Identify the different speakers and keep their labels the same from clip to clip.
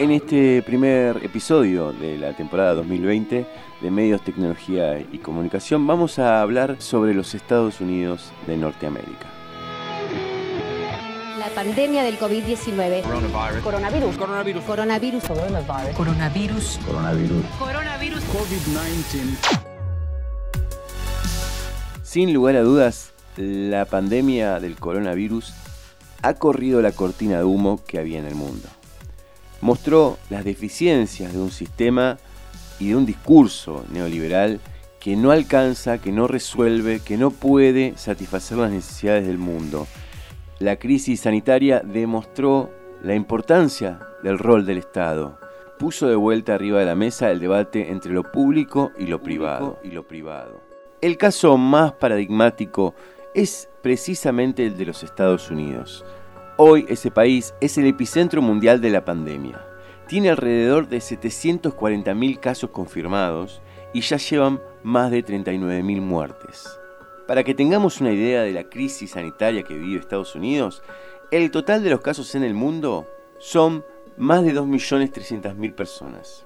Speaker 1: En este primer episodio de la temporada 2020 de Medios, Tecnología y Comunicación vamos a hablar sobre los Estados Unidos de Norteamérica.
Speaker 2: La pandemia del COVID-19. Coronavirus. Coronavirus. Coronavirus. Coronavirus.
Speaker 3: Coronavirus.
Speaker 1: Coronavirus.
Speaker 2: Coronavirus.
Speaker 3: COVID-19.
Speaker 1: Sin lugar a dudas, la pandemia del coronavirus ha corrido la cortina de humo que había en el mundo. Mostró las deficiencias de un sistema y de un discurso neoliberal que no alcanza, que no resuelve, que no puede satisfacer las necesidades del mundo. La crisis sanitaria demostró la importancia del rol del Estado. Puso de vuelta arriba de la mesa el debate entre lo público y lo privado. Y lo privado. El caso más paradigmático es precisamente el de los Estados Unidos. Hoy ese país es el epicentro mundial de la pandemia. Tiene alrededor de 740.000 casos confirmados y ya llevan más de 39.000 muertes. Para que tengamos una idea de la crisis sanitaria que vive Estados Unidos, el total de los casos en el mundo son más de 2.300.000 personas.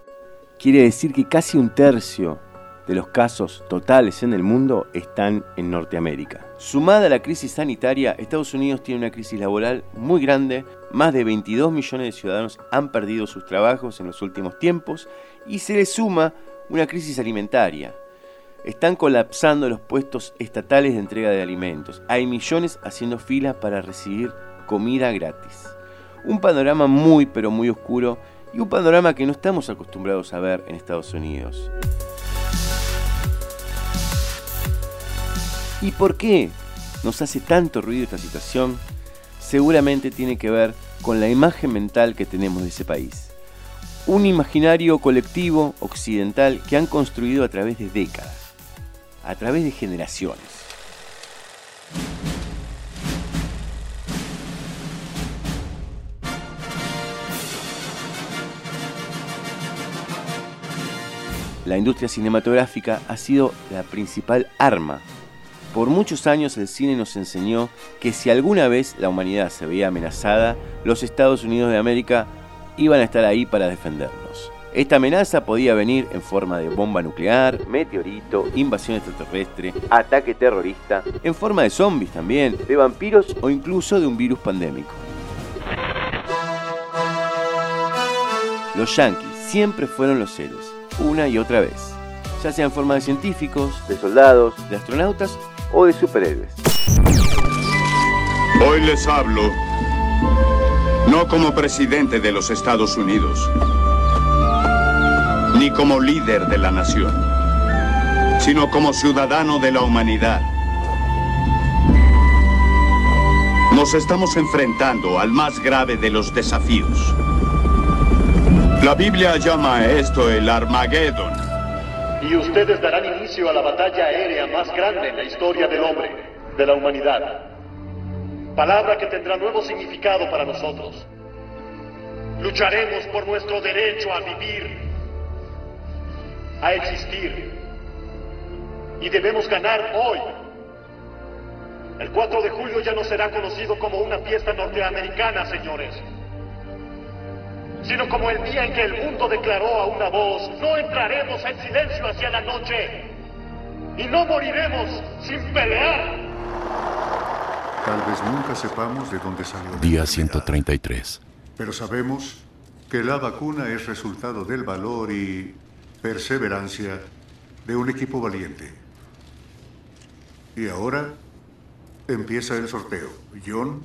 Speaker 1: Quiere decir que casi un tercio de los casos totales en el mundo están en Norteamérica. Sumada a la crisis sanitaria, Estados Unidos tiene una crisis laboral muy grande. Más de 22 millones de ciudadanos han perdido sus trabajos en los últimos tiempos y se le suma una crisis alimentaria. Están colapsando los puestos estatales de entrega de alimentos. Hay millones haciendo filas para recibir comida gratis. Un panorama muy pero muy oscuro y un panorama que no estamos acostumbrados a ver en Estados Unidos. ¿Y por qué nos hace tanto ruido esta situación? Seguramente tiene que ver con la imagen mental que tenemos de ese país. Un imaginario colectivo occidental que han construido a través de décadas, a través de generaciones. La industria cinematográfica ha sido la principal arma por muchos años el cine nos enseñó que si alguna vez la humanidad se veía amenazada, los Estados Unidos de América iban a estar ahí para defendernos. Esta amenaza podía venir en forma de bomba nuclear, meteorito, invasión extraterrestre, ataque terrorista, en forma de zombies también, de vampiros o incluso de un virus pandémico. Los yankees siempre fueron los héroes, una y otra vez, ya sea en forma de científicos, de soldados, de astronautas o de superhéroes.
Speaker 4: Hoy les hablo no como presidente de los Estados Unidos, ni como líder de la nación, sino como ciudadano de la humanidad. Nos estamos enfrentando al más grave de los desafíos. La Biblia llama a esto el Armagedón
Speaker 5: y ustedes darán inicio a la batalla aérea más grande en la historia del hombre, de la humanidad. Palabra que tendrá nuevo significado para nosotros. Lucharemos por nuestro derecho a vivir, a existir. Y debemos ganar hoy. El 4 de julio ya no será conocido como una fiesta norteamericana, señores sino como el día en que el mundo declaró a una voz, no entraremos en silencio hacia la noche y no moriremos sin pelear.
Speaker 6: Tal vez nunca sepamos de dónde salió.
Speaker 7: Día 133.
Speaker 6: Pero sabemos que la vacuna es resultado del valor y perseverancia de un equipo valiente. Y ahora empieza el sorteo. John.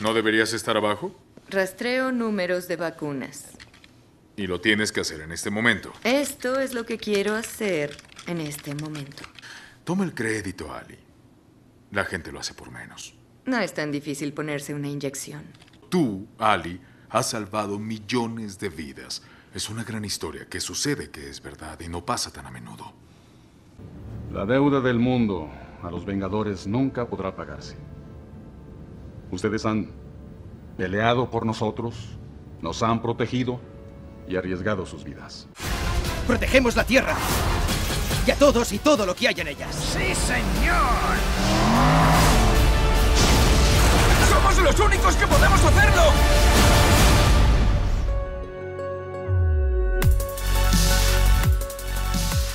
Speaker 8: ¿No deberías estar abajo?
Speaker 3: Rastreo números de vacunas.
Speaker 8: Y lo tienes que hacer en este momento.
Speaker 3: Esto es lo que quiero hacer en este momento.
Speaker 8: Toma el crédito, Ali. La gente lo hace por menos.
Speaker 3: No es tan difícil ponerse una inyección.
Speaker 8: Tú, Ali, has salvado millones de vidas. Es una gran historia que sucede que es verdad y no pasa tan a menudo.
Speaker 9: La deuda del mundo a los Vengadores nunca podrá pagarse. Ustedes han peleado por nosotros, nos han protegido y arriesgado sus vidas.
Speaker 10: Protegemos la Tierra y a todos y todo lo que hay en ellas.
Speaker 11: ¡Sí, señor!
Speaker 10: ¡Somos los únicos que podemos hacerlo!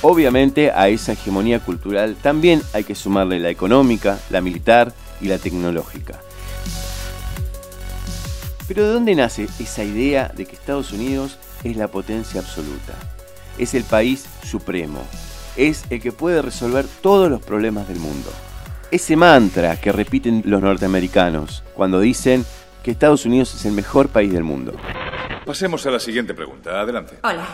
Speaker 1: Obviamente a esa hegemonía cultural también hay que sumarle la económica, la militar y la tecnológica. Pero ¿de dónde nace esa idea de que Estados Unidos es la potencia absoluta? Es el país supremo, es el que puede resolver todos los problemas del mundo. Ese mantra que repiten los norteamericanos cuando dicen que Estados Unidos es el mejor país del mundo.
Speaker 11: Pasemos a la siguiente pregunta. Adelante.
Speaker 12: Hola.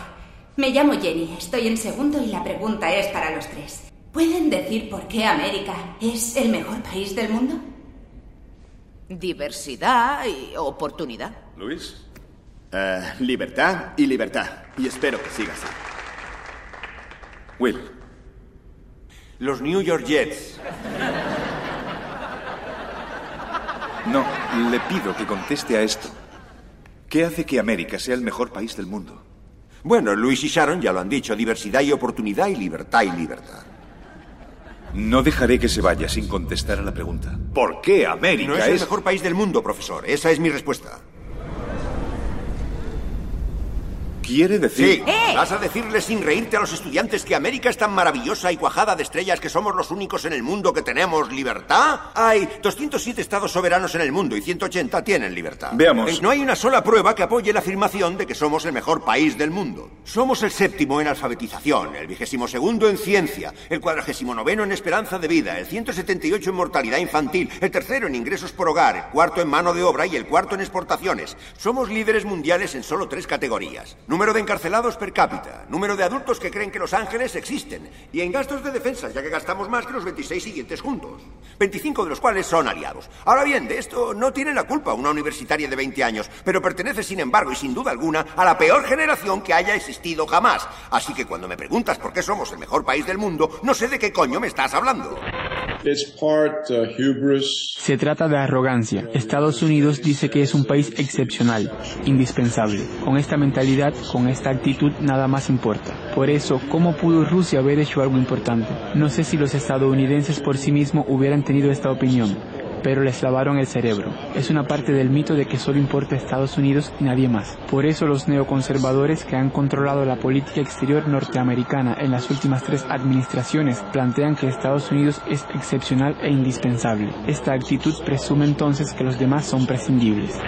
Speaker 12: Me llamo Jenny, estoy en segundo y la pregunta es para los tres. ¿Pueden decir por qué América es el mejor país del mundo?
Speaker 13: Diversidad y oportunidad.
Speaker 11: Luis.
Speaker 14: Eh, libertad y libertad. Y espero que siga así.
Speaker 11: Will.
Speaker 14: Los New York Jets.
Speaker 11: No, le pido que conteste a esto. ¿Qué hace que América sea el mejor país del mundo?
Speaker 14: Bueno, Luis y Sharon ya lo han dicho, diversidad y oportunidad y libertad y libertad.
Speaker 11: No dejaré que se vaya sin contestar a la pregunta. ¿Por qué América
Speaker 14: no es el mejor país del mundo, profesor? Esa es mi respuesta.
Speaker 11: Quiere decir...
Speaker 14: Sí, ¡Eh! vas a decirle sin reírte a los estudiantes que América es tan maravillosa y cuajada de estrellas que somos los únicos en el mundo que tenemos libertad. Hay 207 estados soberanos en el mundo y 180 tienen libertad.
Speaker 11: Veamos.
Speaker 14: No hay una sola prueba que apoye la afirmación de que somos el mejor país del mundo. Somos el séptimo en alfabetización, el vigésimo segundo en ciencia, el cuadragésimo noveno en esperanza de vida, el 178 en mortalidad infantil, el tercero en ingresos por hogar, el cuarto en mano de obra y el cuarto en exportaciones. Somos líderes mundiales en solo tres categorías. Número de encarcelados per cápita, número de adultos que creen que los ángeles existen, y en gastos de defensa, ya que gastamos más que los 26 siguientes juntos, 25 de los cuales son aliados. Ahora bien, de esto no tiene la culpa una universitaria de 20 años, pero pertenece, sin embargo, y sin duda alguna, a la peor generación que haya existido jamás. Así que cuando me preguntas por qué somos el mejor país del mundo, no sé de qué coño me estás hablando.
Speaker 15: Uh, Se trata de arrogancia. Estados Unidos dice que es un país excepcional, indispensable. Con esta mentalidad, con esta actitud, nada más importa. Por eso, ¿cómo pudo Rusia haber hecho algo importante? No sé si los estadounidenses por sí mismos hubieran tenido esta opinión, pero les lavaron el cerebro. Es una parte del mito de que solo importa Estados Unidos y nadie más. Por eso los neoconservadores que han controlado la política exterior norteamericana en las últimas tres administraciones plantean que Estados Unidos es excepcional e indispensable. Esta actitud presume entonces que los demás son prescindibles.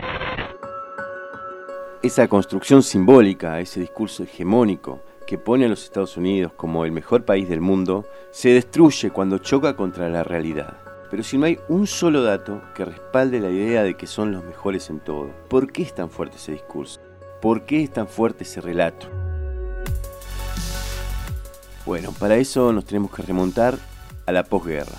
Speaker 1: Esa construcción simbólica, ese discurso hegemónico, que pone a los Estados Unidos como el mejor país del mundo, se destruye cuando choca contra la realidad. Pero si no hay un solo dato que respalde la idea de que son los mejores en todo, ¿por qué es tan fuerte ese discurso? ¿Por qué es tan fuerte ese relato? Bueno, para eso nos tenemos que remontar a la posguerra.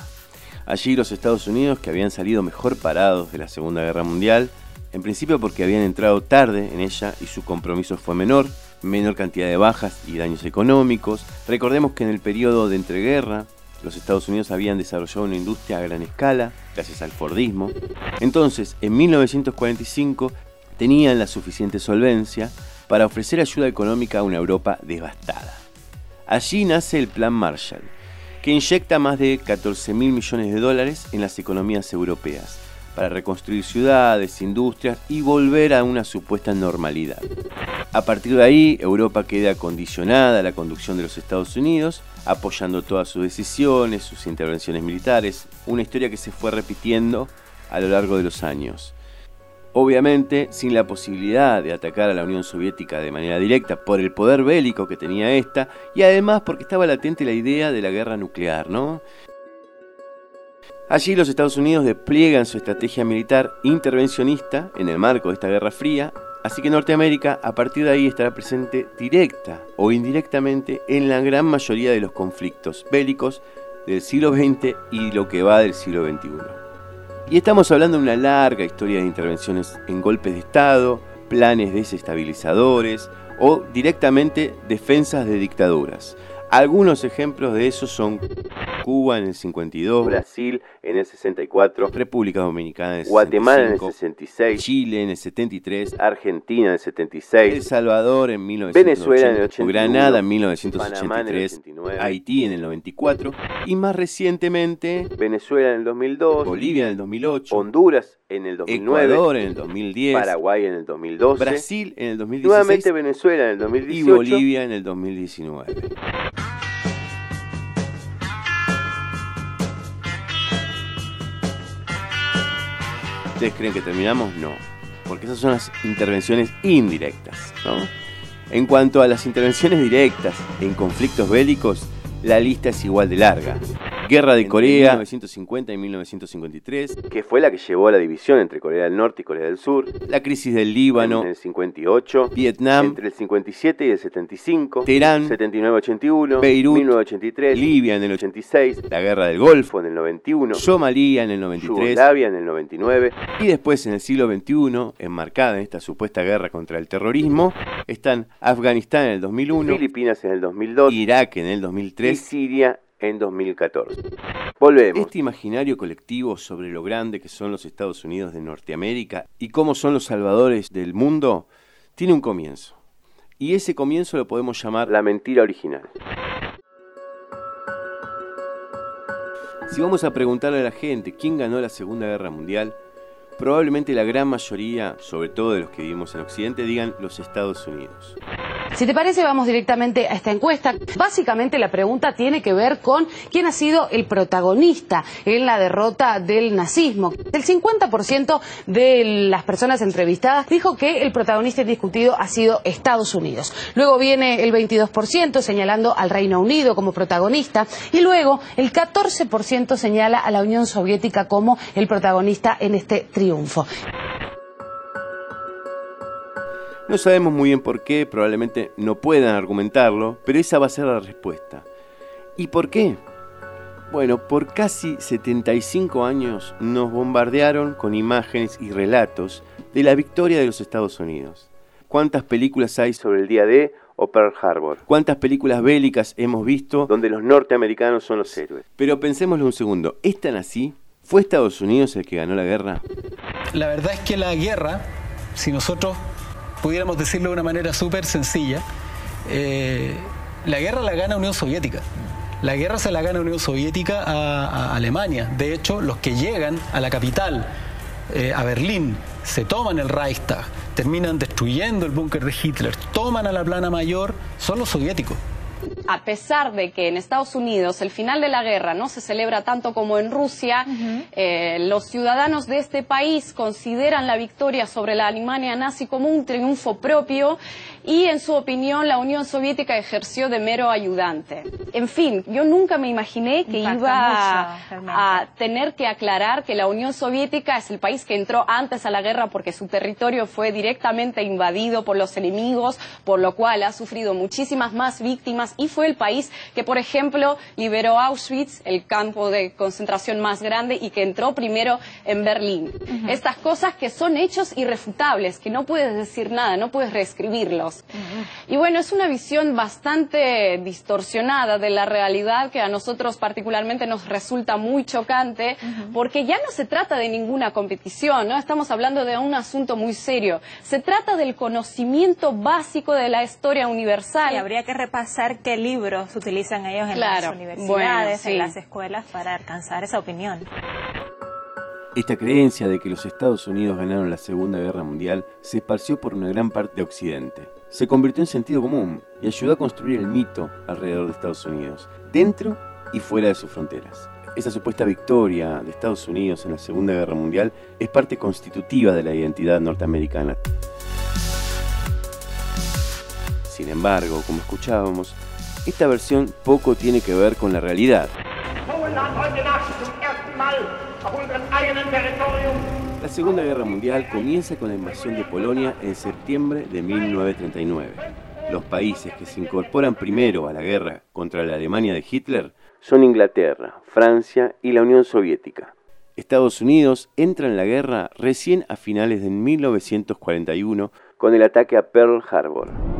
Speaker 1: Allí los Estados Unidos, que habían salido mejor parados de la Segunda Guerra Mundial, en principio porque habían entrado tarde en ella y su compromiso fue menor, menor cantidad de bajas y daños económicos. Recordemos que en el periodo de entreguerra, los Estados Unidos habían desarrollado una industria a gran escala, gracias al Fordismo. Entonces, en 1945, tenían la suficiente solvencia para ofrecer ayuda económica a una Europa devastada. Allí nace el Plan Marshall, que inyecta más de 14 mil millones de dólares en las economías europeas para reconstruir ciudades, industrias y volver a una supuesta normalidad. A partir de ahí, Europa queda condicionada a la conducción de los Estados Unidos, apoyando todas sus decisiones, sus intervenciones militares, una historia que se fue repitiendo a lo largo de los años. Obviamente, sin la posibilidad de atacar a la Unión Soviética de manera directa por el poder bélico que tenía esta, y además porque estaba latente la idea de la guerra nuclear, ¿no? Allí los Estados Unidos despliegan su estrategia militar intervencionista en el marco de esta Guerra Fría, así que Norteamérica a partir de ahí estará presente directa o indirectamente en la gran mayoría de los conflictos bélicos del siglo XX y lo que va del siglo XXI. Y estamos hablando de una larga historia de intervenciones en golpes de Estado, planes desestabilizadores o directamente defensas de dictaduras. Algunos ejemplos de eso son Cuba en el 52, Brasil en el 64, República Dominicana en el Guatemala en el 66, Chile en el 73, Argentina en el 76, El Salvador en 1980, Venezuela en el 81, Granada en 1983, Haití en el 94 y más recientemente Venezuela en el 2002, Bolivia en el 2008, Honduras en el 2009, Ecuador en el 2010, Paraguay en el 2012, Brasil en el 2016, nuevamente Venezuela en el 2018 y Bolivia en el 2019. ¿Ustedes creen que terminamos? No, porque esas son las intervenciones indirectas. En cuanto a las intervenciones directas en conflictos bélicos, la lista es igual de larga. Guerra de Corea. 1950 y 1953, que fue la que llevó a la división entre Corea del Norte y Corea del Sur, la crisis del Líbano. En el 58, Vietnam. Entre el 57 y el 75, Teherán. 79-81, Beirut. 1983, Libia en el 86, la Guerra del Golfo en el 91, Somalia en el 93, Yugoslavia en el 99 y después en el siglo XXI, enmarcada en esta supuesta guerra contra el terrorismo, están Afganistán en el 2001, Filipinas en el 2002, Irak en el 2003 y Siria en 2014. Volvemos. Este imaginario colectivo sobre lo grande que son los Estados Unidos de Norteamérica y cómo son los salvadores del mundo tiene un comienzo. Y ese comienzo lo podemos llamar la mentira original. Si vamos a preguntarle a la gente quién ganó la Segunda Guerra Mundial, probablemente la gran mayoría, sobre todo de los que vivimos en Occidente, digan los Estados Unidos.
Speaker 16: Si te parece, vamos directamente a esta encuesta. Básicamente la pregunta tiene que ver con quién ha sido el protagonista en la derrota del nazismo. El 50% de las personas entrevistadas dijo que el protagonista indiscutido ha sido Estados Unidos. Luego viene el 22% señalando al Reino Unido como protagonista y luego el 14% señala a la Unión Soviética como el protagonista en este triunfo.
Speaker 1: No sabemos muy bien por qué, probablemente no puedan argumentarlo, pero esa va a ser la respuesta. ¿Y por qué? Bueno, por casi 75 años nos bombardearon con imágenes y relatos de la victoria de los Estados Unidos. ¿Cuántas películas hay sobre el día D o Pearl Harbor? ¿Cuántas películas bélicas hemos visto donde los norteamericanos son los héroes? Pero pensémoslo un segundo, ¿es tan así? ¿Fue Estados Unidos el que ganó la guerra?
Speaker 17: La verdad es que la guerra, si nosotros pudiéramos decirlo de una manera súper sencilla, eh, la guerra la gana Unión Soviética. La guerra se la gana Unión Soviética a, Alemania. De hecho, los que llegan a la capital, eh, a Berlín, se toman el Reichstag, terminan destruyendo el búnker de Hitler, toman a la plana mayor, son los soviéticos
Speaker 18: a pesar de que en Estados Unidos el final de la guerra no se celebra tanto como en Rusia, eh, los ciudadanos de este país consideran la victoria sobre la Alemania nazi como un triunfo propio y en su opinión la Unión Soviética ejerció de mero ayudante. En fin, yo nunca me imaginé que iba a, tener que aclarar que la Unión Soviética es el país que entró antes a la guerra porque su territorio fue directamente invadido por los enemigos, por lo cual ha sufrido muchísimas más víctimas y fue el país que, por ejemplo, liberó Auschwitz, el campo de concentración más grande, y que entró primero en Berlín. Estas cosas que son hechos irrefutables, que no puedes decir nada, no puedes reescribirlos. Y bueno, es una visión bastante distorsionada de la realidad que a nosotros particularmente nos resulta muy chocante, porque ya no se trata de ninguna competición, ¿no? Estamos hablando de un asunto muy serio. Se trata del conocimiento básico de la historia universal.
Speaker 19: Y habría que repasar qué libros utilizan ellos en las universidades, en las escuelas, para alcanzar esa opinión.
Speaker 1: Esta creencia de que los Estados Unidos ganaron la Segunda Guerra Mundial se esparció por una gran parte de Occidente. Se convirtió en sentido común y ayudó a construir el mito alrededor de Estados Unidos, dentro y fuera de sus fronteras. Esa supuesta victoria de Estados Unidos en la Segunda Guerra Mundial es parte constitutiva de la identidad norteamericana. Sin embargo, como escuchábamos, esta versión poco tiene que ver con la realidad. La Segunda Guerra Mundial comienza con la invasión de Polonia en septiembre de 1939. Los países que se incorporan primero a la guerra contra la Alemania de Hitler son Inglaterra, Francia y la Unión Soviética. Estados Unidos entra en la guerra recién a finales de 1941 con el ataque a Pearl Harbor.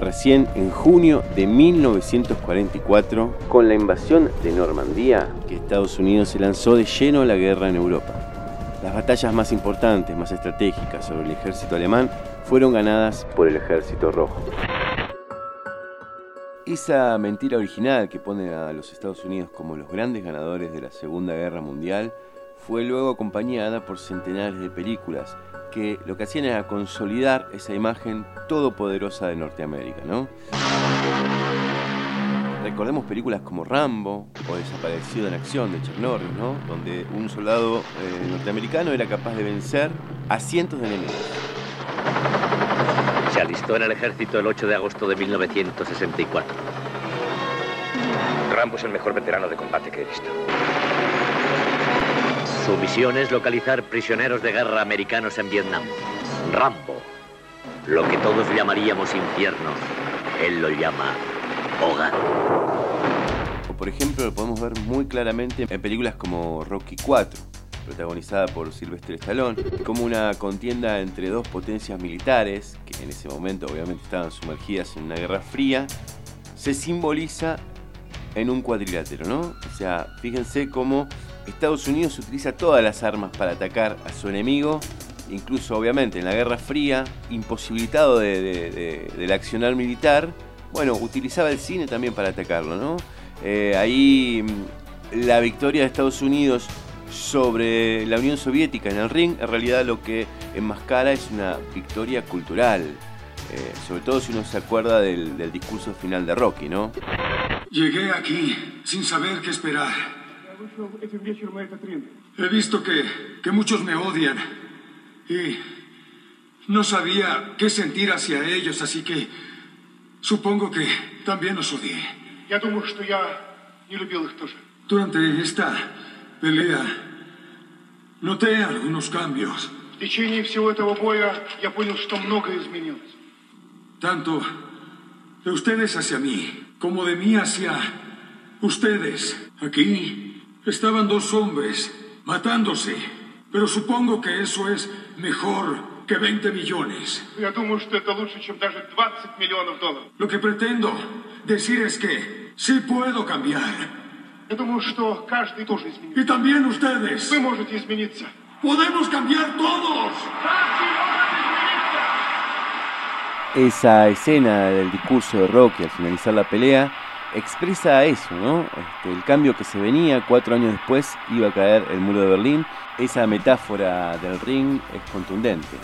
Speaker 1: Recién en junio de 1944, con la invasión de Normandía, que Estados Unidos se lanzó de lleno a la guerra en Europa. Las batallas más importantes, más estratégicas sobre el ejército alemán fueron ganadas por el ejército rojo. Esa mentira original que pone a los Estados Unidos como los grandes ganadores de la Segunda Guerra Mundial fue luego acompañada por centenares de películas que lo que hacían era consolidar esa imagen todopoderosa de Norteamérica, ¿no? recordemos películas como Rambo o Desaparecido en Acción de Chuck Norris, ¿no? Donde un soldado eh, norteamericano era capaz de vencer a cientos de enemigos.
Speaker 20: Se alistó en el ejército el 8 de agosto de 1964. Rambo es el mejor veterano de combate que he visto. Su misión es localizar prisioneros de guerra americanos en Vietnam. Rambo, lo que todos llamaríamos infierno, él lo llama hogar.
Speaker 1: Por ejemplo lo podemos ver muy claramente en películas como Rocky 4, protagonizada por Sylvester Stallone, como una contienda entre dos potencias militares, que en ese momento obviamente estaban sumergidas en una guerra fría, se simboliza en un cuadrilátero, ¿no? O sea, fíjense cómo Estados Unidos utiliza todas las armas para atacar a su enemigo, incluso obviamente en la Guerra Fría, imposibilitado de, del accionar militar, bueno, utilizaba el cine también para atacarlo, ¿no? Eh, ahí mm, la victoria de Estados Unidos sobre la Unión Soviética en el ring, en realidad lo que enmascara es una victoria cultural, eh, sobre todo si uno se acuerda del, del discurso final de Rocky, ¿no?
Speaker 21: Llegué aquí sin saber qué esperar. He visto que, que muchos me odian y no sabía qué sentir hacia ellos, así que supongo que también los odié. Durante esta pelea noté algunos cambios. Tanto de ustedes hacia mí como de mí hacia ustedes. Aquí estaban dos hombres matándose, pero supongo que eso es mejor que 20 millones. Lo que pretendo decir es que sí puedo cambiar. Y también ustedes. Podemos cambiar todos.
Speaker 1: Esa escena del discurso de Rocky al finalizar la pelea expresa eso, ¿no? Este, el cambio que se venía, cuatro años después iba a caer el muro de Berlín. Esa metáfora del ring es contundente.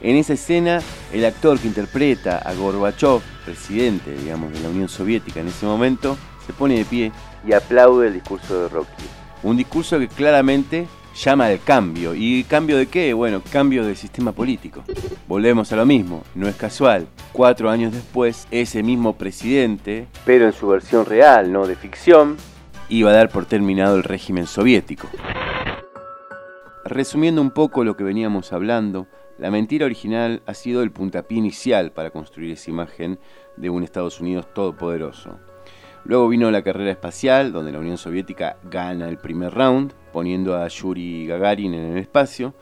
Speaker 1: En esa escena, el actor que interpreta a Gorbachev, presidente, digamos, de la Unión Soviética en ese momento, se pone de pie y aplaude el discurso de Rocky. Un discurso que claramente llama al cambio. ¿Y cambio de qué? Bueno, cambio del sistema político. Volvemos a lo mismo, no es casual. Cuatro años después, ese mismo presidente, pero en su versión real, no de ficción, iba a dar por terminado el régimen soviético. Resumiendo un poco lo que veníamos hablando, la mentira original ha sido el puntapié inicial para construir esa imagen de un Estados Unidos todopoderoso. Luego vino la carrera espacial, donde la Unión Soviética gana el primer round, poniendo a Yuri Gagarin en el espacio,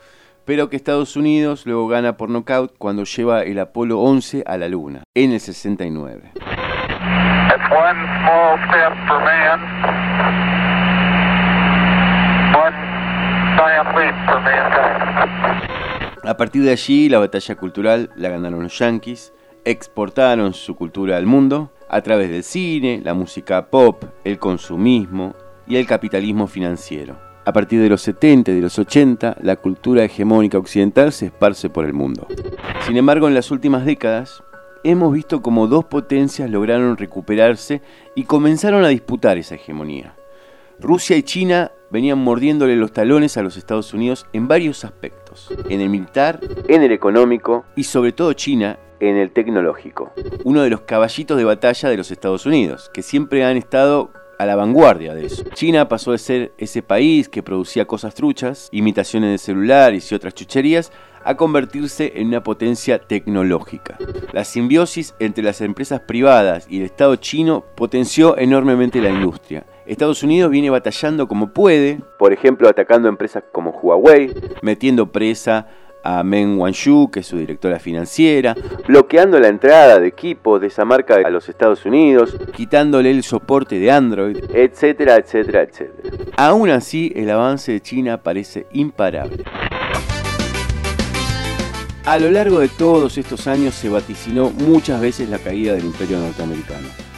Speaker 1: pero que Estados Unidos luego gana por nocaut cuando lleva el Apolo 11 a la Luna, en el 69. A partir de allí, la batalla cultural la ganaron los yankees, exportaron su cultura al mundo a través del cine, la música pop, el consumismo y el capitalismo financiero. A partir de los 70 y de los 80, la cultura hegemónica occidental se esparce por el mundo. Sin embargo, en las últimas décadas, hemos visto como dos potencias lograron recuperarse y comenzaron a disputar esa hegemonía. Rusia y China venían mordiéndole los talones a los Estados Unidos en varios aspectos, en el militar, en el económico y sobre todo China en el tecnológico. Uno de los caballitos de batalla de los Estados Unidos, que siempre han estado a la vanguardia de eso. China pasó de ser ese país que producía cosas truchas, imitaciones de celulares y otras chucherías, a convertirse en una potencia tecnológica. La simbiosis entre las empresas privadas y el Estado chino potenció enormemente la industria. Estados Unidos viene batallando como puede, por ejemplo atacando empresas como Huawei, metiendo presa a Meng Wanzhou, que es su directora financiera, bloqueando la entrada de equipos de esa marca a los Estados Unidos, quitándole el soporte de Android, etcétera, etcétera, etcétera. Aún así, el avance de China parece imparable. A lo largo de todos estos años se vaticinó muchas veces la caída del imperio norteamericano.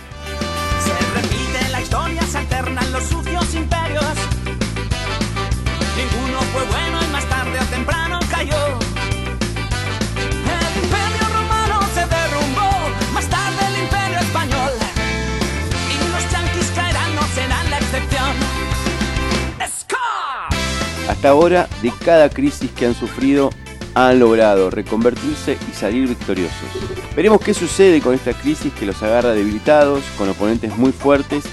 Speaker 1: Hasta ahora de cada crisis que han sufrido han logrado reconvertirse y salir victoriosos. Veremos qué sucede con esta crisis que los agarra debilitados, con oponentes muy fuertes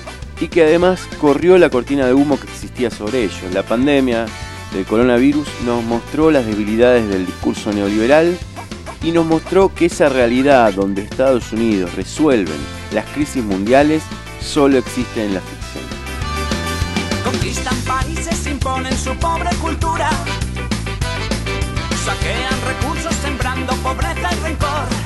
Speaker 1: y que además corrió la cortina de humo que existía sobre ellos. La pandemia del coronavirus nos mostró las debilidades del discurso neoliberal y nos mostró que esa realidad donde Estados Unidos resuelven las crisis mundiales solo existe en la ficción.
Speaker 22: Imponen su pobre cultura Saquean recursos sembrando pobreza y rencor.